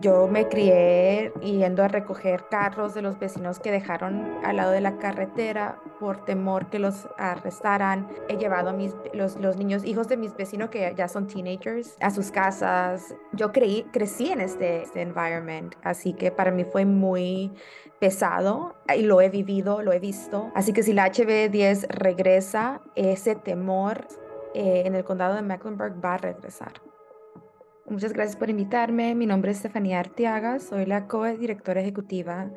Yo me crié yendo a recoger carros de los vecinos que dejaron al lado de la carretera por temor que los arrestaran. He llevado a mis, los, niños, hijos de mis vecinos que ya son teenagers, a sus casas. Yo creí, crecí en este, este environment, así que para mí fue muy pesado y lo he vivido, lo he visto. Así que si la HB10 regresa, ese temor eh, en el condado de Mecklenburg va a regresar. Muchas gracias por invitarme. Mi nombre es Estefanía Arteaga. Soy la co-directora ejecutiva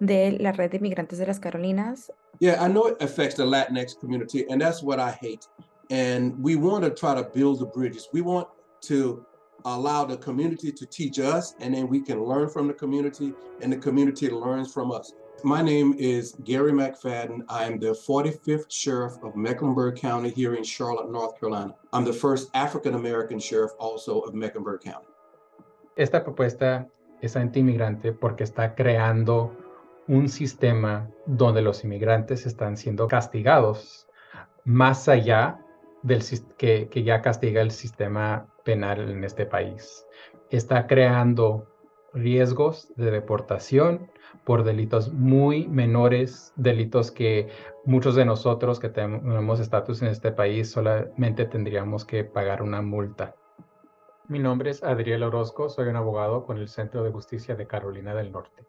de la Red de Migrantes de las Carolinas. Yeah, I know it affects the Latinx community, and that's what I hate. And we want to try to build the bridges. We want to allow the community to teach us, and then we can learn from the community, and the community learns from us. My name is Gary McFadden. I am the 45th Sheriff of Mecklenburg County here in Charlotte, North Carolina. I'm the first African American Sheriff also of Mecklenburg County. Esta propuesta es anti-inmigrante porque está creando un sistema donde los inmigrantes están siendo castigados más allá del que, que ya castiga el sistema penal en este país. Está creando riesgos de deportación por delitos muy menores, delitos que muchos de nosotros que tenemos estatus en este país solamente tendríamos que pagar una multa. Mi nombre es Adriel Orozco, soy un abogado con el Centro de Justicia de Carolina del Norte.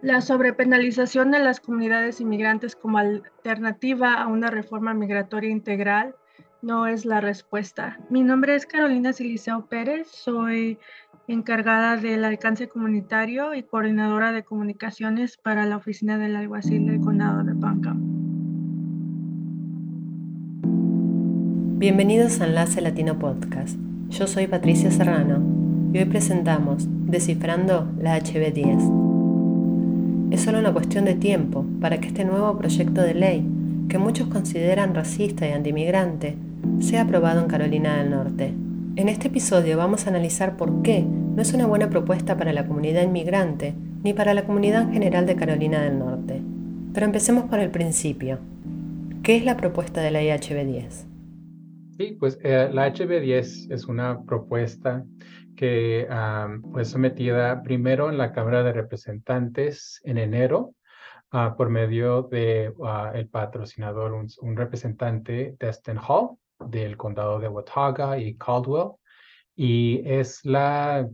La sobrepenalización de las comunidades inmigrantes como alternativa a una reforma migratoria integral no es la respuesta. Mi nombre es Carolina Siliceo Pérez, soy encargada del alcance comunitario y coordinadora de comunicaciones para la oficina del alguacil del condado de Banca. Bienvenidos a Enlace Latino Podcast. Yo soy Patricia Serrano y hoy presentamos Descifrando la HB10. Es solo una cuestión de tiempo para que este nuevo proyecto de ley, que muchos consideran racista y antimigrante, sea aprobado en Carolina del Norte. En este episodio vamos a analizar por qué no es una buena propuesta para la comunidad inmigrante ni para la comunidad en general de Carolina del Norte. Pero empecemos por el principio. ¿Qué es la propuesta de la IHB10? Sí, pues eh, la HB10 es una propuesta que fue sometida primero en la Cámara de Representantes en enero ah, por medio de ah, el patrocinador, un, un representante, Destin Hall, del condado de Watauga y Caldwell. Y es la,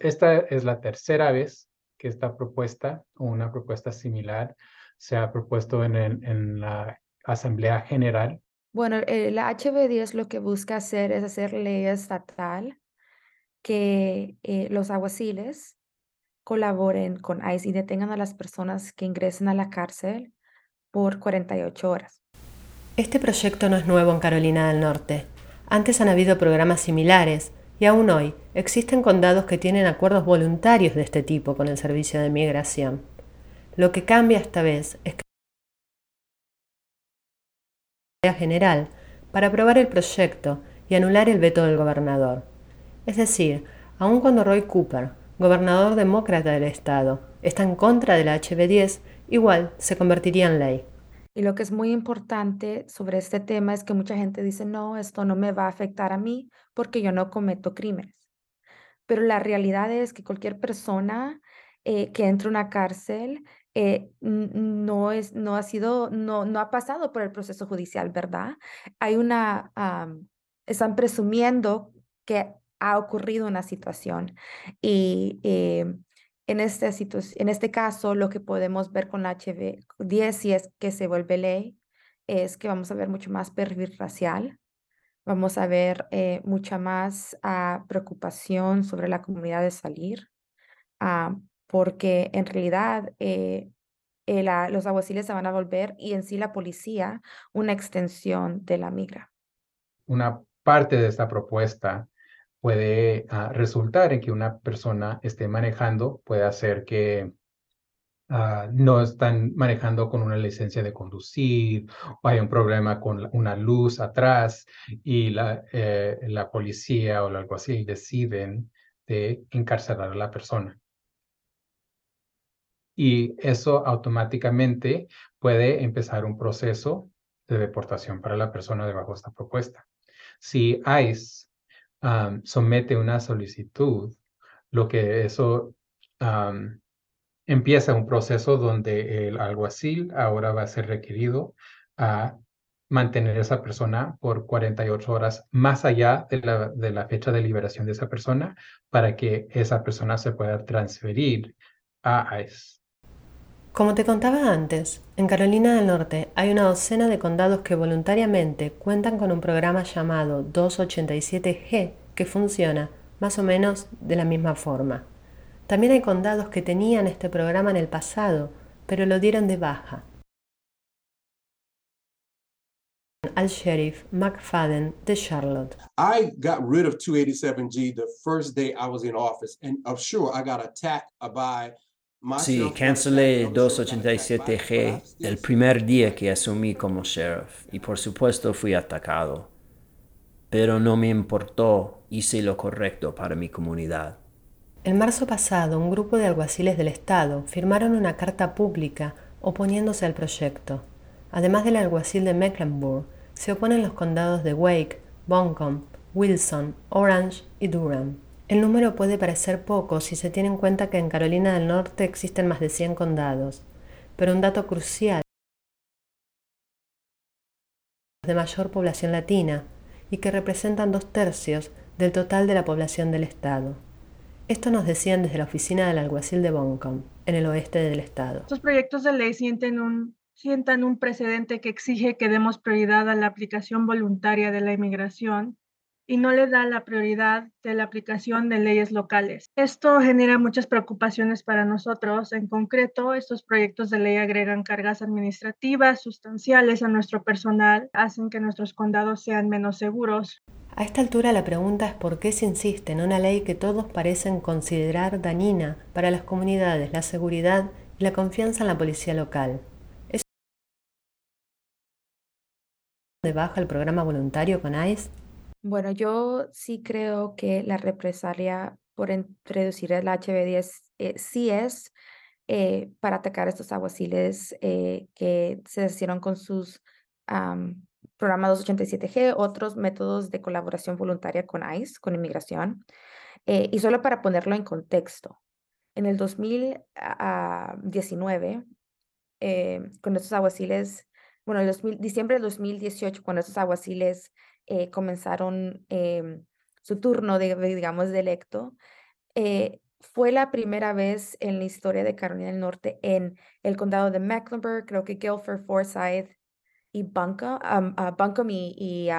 esta es la tercera vez que esta propuesta o una propuesta similar se ha propuesto en, en la Asamblea General. Bueno, eh, la HB10 lo que busca hacer es hacer ley estatal que eh, los aguaciles colaboren con ICE y detengan a las personas que ingresen a la cárcel por 48 horas. Este proyecto no es nuevo en Carolina del Norte. Antes han habido programas similares y aún hoy existen condados que tienen acuerdos voluntarios de este tipo con el Servicio de Migración. Lo que cambia esta vez es que la general para aprobar el proyecto y anular el veto del gobernador. Es decir, aun cuando Roy Cooper, gobernador demócrata del estado, está en contra de la HB10, igual se convertiría en ley. Y lo que es muy importante sobre este tema es que mucha gente dice, no, esto no me va a afectar a mí porque yo no cometo crímenes. Pero la realidad es que cualquier persona eh, que entra a una cárcel eh, no, es, no ha sido, no, no ha pasado por el proceso judicial, ¿verdad? Hay una, están presumiendo que ha ocurrido una situación y eh, en este, en este caso, lo que podemos ver con la HB10, si es que se vuelve ley, es que vamos a ver mucho más perfil racial, vamos a ver eh, mucha más ah, preocupación sobre la comunidad de salir, ah, porque en realidad eh, eh, los aguaciles se van a volver y en sí la policía una extensión de la migra. Una parte de esta propuesta puede ah, resultar en que una persona esté manejando, puede hacer que ah, no están manejando con una licencia de conducir o hay un problema con una luz atrás y la, eh, la policía o algo así deciden de encarcelar a la persona. Y eso automáticamente puede empezar un proceso de deportación para la persona debajo de esta propuesta. Si ICE somete una solicitud lo que eso empieza un proceso donde el alguacil ahora va a ser requerido a mantener a esa persona por 48 horas más allá de la, de la fecha de liberación de esa persona para que esa persona se pueda transferir a ICE. Como te contaba antes, en Carolina del Norte hay una docena de condados que voluntariamente cuentan con un programa llamado 287G que funciona más o menos de la misma forma. También hay condados que tenían este programa en el pasado, pero lo dieron de baja. al sheriff McFadden de Charlotte. I got rid of 287G the first day I was in office, and I'm sure I got attacked by Sí, cancelé 287G el primer día que asumí como sheriff y por supuesto fui atacado. Pero no me importó, hice lo correcto para mi comunidad. En marzo pasado, un grupo de alguaciles del Estado firmaron una carta pública oponiéndose al proyecto. Además del alguacil de Mecklenburg, se oponen los condados de Wake, Buncombe, Wilson, Orange y Durham. El número puede parecer poco si se tiene en cuenta que en Carolina del Norte existen más de 100 condados, pero un dato crucial de mayor población latina y que representan dos tercios del total de la población del Estado. Esto nos decían desde la oficina del alguacil de Boncom, en el oeste del Estado. Estos proyectos de ley sientan un precedente que exige que demos prioridad a la aplicación voluntaria de la inmigración y no le da la prioridad de la aplicación de leyes locales. Esto genera muchas preocupaciones para nosotros. En concreto, estos proyectos de ley agregan cargas administrativas sustanciales a nuestro personal, hacen que nuestros condados sean menos seguros. A esta altura la pregunta es por qué se insiste en una ley que todos parecen considerar dañina para las comunidades, la seguridad y la confianza en la policía local. ¿Es de baja el programa voluntario con ICE? Bueno, yo sí creo que la represalia por introducir el HB10 eh, sí es eh, para atacar a estos aguaciles eh, que se hicieron con sus programas 287G, otros métodos de colaboración voluntaria con ICE, con inmigración. y solo para ponerlo en contexto, en el 2019, con estos aguaciles, bueno, el diciembre del 2018, cuando estos aguaciles eh, comenzaron em, su turno, de, digamos, de electo, eh, fue la primera vez en la historia de Carolina del Norte en el condado de Mecklenburg, creo que Guilford, Forsyth y Buncombe, um, y,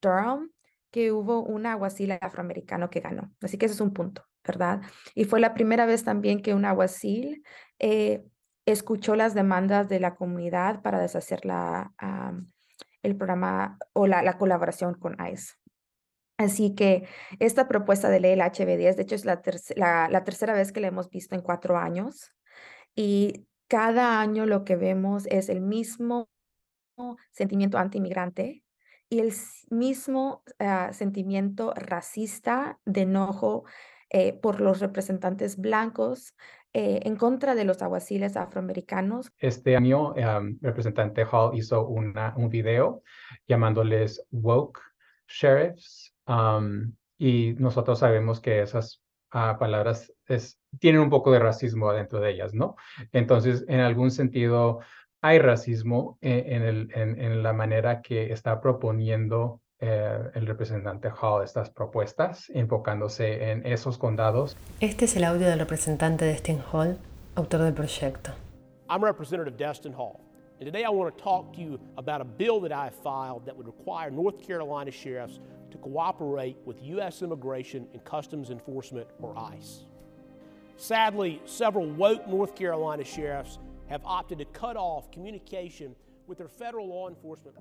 Durham, que hubo un aguacil afroamericano que ganó. Así que ese es un punto, ¿verdad? Y fue la primera vez también que un aguacil eh, escuchó las demandas de la comunidad para deshacer la, el programa o la, colaboración con ICE. Así que esta propuesta de ley, el HB10, de hecho es la, la, tercera vez que la hemos visto en cuatro años y cada año lo que vemos es el mismo sentimiento anti-inmigrante y el mismo ah, sentimiento racista de enojo eh, por los representantes blancos eh, en contra de los aguaciles afroamericanos. Este año, el representante Hall hizo una, un video llamándoles woke sheriffs y nosotros sabemos que esas ah, palabras tienen un poco de racismo dentro de ellas, ¿no? Entonces, en algún sentido, hay racismo en, el, en la manera que está proponiendo eh, el representante Hall estas propuestas, enfocándose en esos condados. Este es el audio del representante Destin Hall, autor del proyecto. I'm Representative Destin Hall, and today I want to talk to you about a bill that I filed that would require North Carolina sheriffs to cooperate with U.S. Immigration and Customs Enforcement, or ICE. Sadly, several woke North Carolina sheriffs have opted to cut off communication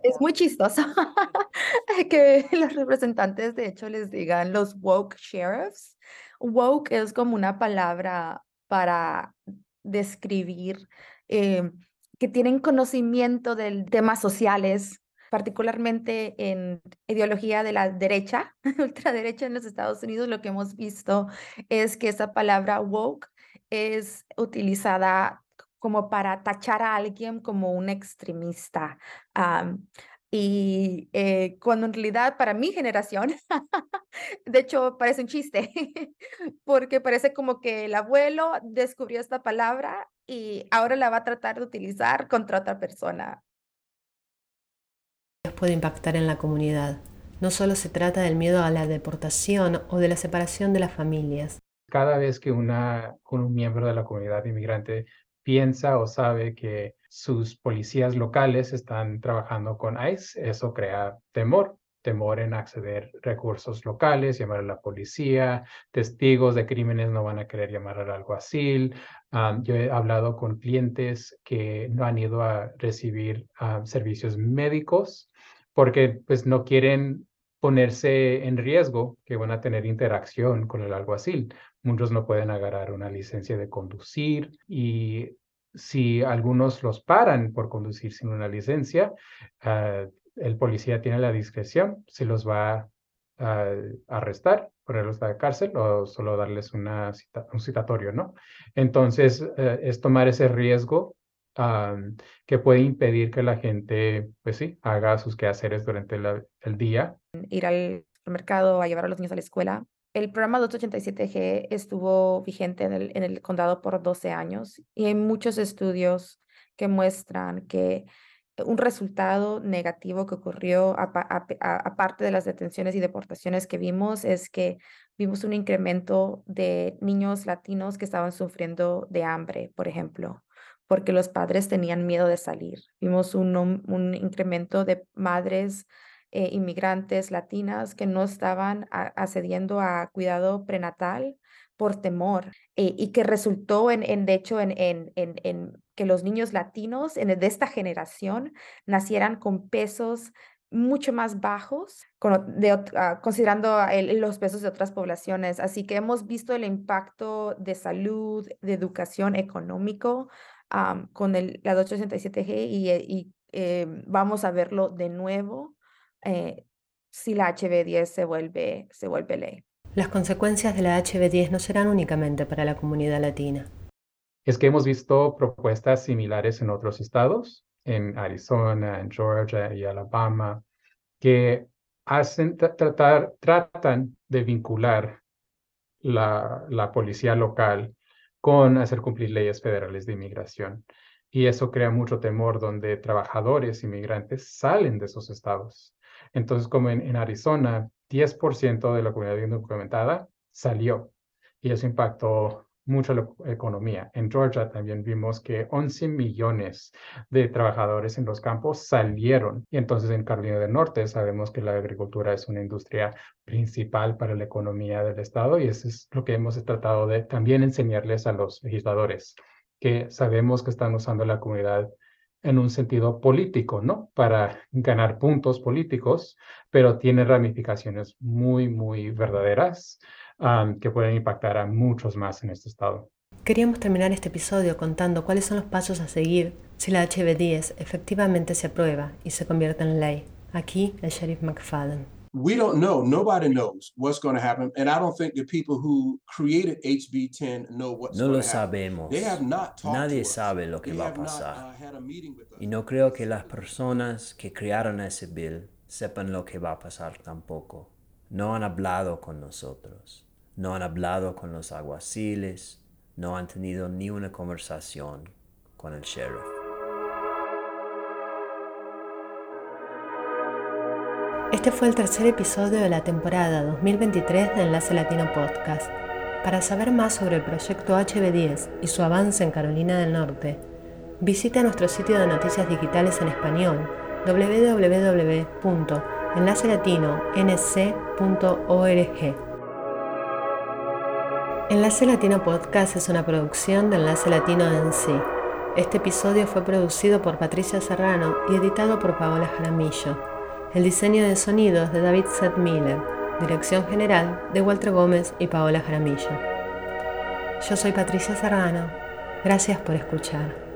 Es muy chistoso que los representantes de hecho les digan los woke sheriffs. Woke es como una palabra para describir eh, que tienen conocimiento de temas sociales, particularmente en ideología de la derecha, ultraderecha en los Estados Unidos, lo que hemos visto es que esa palabra woke es utilizada como para tachar a alguien como un extremista. Y eh, cuando en realidad para mi generación, de hecho parece un chiste, porque parece como que el abuelo descubrió esta palabra y ahora la va a tratar de utilizar contra otra persona. Puede impactar en la comunidad. No solo se trata del miedo a la deportación o de la separación de las familias. Cada vez que una, un miembro de la comunidad inmigrante piensa o sabe que sus policías locales están trabajando con ICE, eso crea temor, temor en acceder recursos locales, llamar a la policía, testigos de crímenes no van a querer llamar al alguacil. yo he hablado con clientes que no han ido a recibir servicios médicos porque pues no quieren ponerse en riesgo que van a tener interacción con el alguacil. Muchos no pueden agarrar una licencia de conducir y si algunos los paran por conducir sin una licencia, ah, el policía tiene la discreción si los va a arrestar, ponerlos a la cárcel o solo darles un citatorio, ¿no? Entonces, eh, es tomar ese riesgo que puede impedir que la gente, pues sí, haga sus quehaceres durante el día. Ir al mercado a llevar a los niños a la escuela. El programa 287G estuvo vigente en el, condado por 12 años y hay muchos estudios que muestran que un resultado negativo que ocurrió aparte de las detenciones y deportaciones que vimos es que vimos un incremento de niños latinos que estaban sufriendo de hambre, por ejemplo porque los padres tenían miedo de salir. Vimos un, un incremento de madres eh, inmigrantes latinas que no estaban accediendo a cuidado prenatal por temor eh, y que resultó en, en de hecho, en, en, en, que los niños latinos de esta generación nacieran con pesos mucho más bajos, ah, considerando los pesos de otras poblaciones. Así que hemos visto el impacto de salud, de educación, económico con el, la 287G y, eh, y eh, vamos a verlo de nuevo eh, si la HB10 se vuelve, se vuelve ley. Las consecuencias de la HB10 no serán únicamente para la comunidad latina. Es que hemos visto propuestas similares en otros estados, en Arizona, en Georgia y Alabama, que hacen tratar, tratan de vincular la, la policía local con hacer cumplir leyes federales de inmigración. Y eso crea mucho temor donde trabajadores inmigrantes salen de esos estados. Entonces, como en, Arizona, 10% de la comunidad indocumentada salió y eso impactó mucho la economía. En Georgia también vimos que 11 millones de trabajadores en los campos salieron. Y entonces en Carolina del Norte sabemos que la agricultura es una industria principal para la economía del estado y eso es lo que hemos tratado de también enseñarles a los legisladores, que sabemos que están usando la comunidad en un sentido político, ¿no? Para ganar puntos políticos, pero tiene ramificaciones muy, muy verdaderas que pueden impactar a muchos más en este estado. Queríamos terminar este episodio contando cuáles son los pasos a seguir si la HB10 efectivamente se aprueba y se convierte en ley. Aquí el sheriff McFadden. We don't know. Nobody knows what's going to happen, and I don't think the people who created HB 10 know what's no lo sabemos. Nadie sabe lo que va a pasar. Uh, y no creo que las personas que crearon ese bill sepan lo que va a pasar tampoco. No han hablado con nosotros no han hablado con los aguaciles, no han tenido ni una conversación con el sheriff. Este fue el tercer episodio de la temporada 2023 de Enlace Latino Podcast. Para saber más sobre el proyecto HB10 y su avance en Carolina del Norte, visita nuestro sitio de noticias digitales en español www.enlacelatino.nc.org. Enlace Latino Podcast es una producción de Enlace Latino en sí. Este episodio fue producido por Patricia Serrano y editado por Paola Jaramillo. El diseño de sonido es de David Seth Miller, dirección general de Walter Gómez y Paola Jaramillo. Yo soy Patricia Serrano. Gracias por escuchar.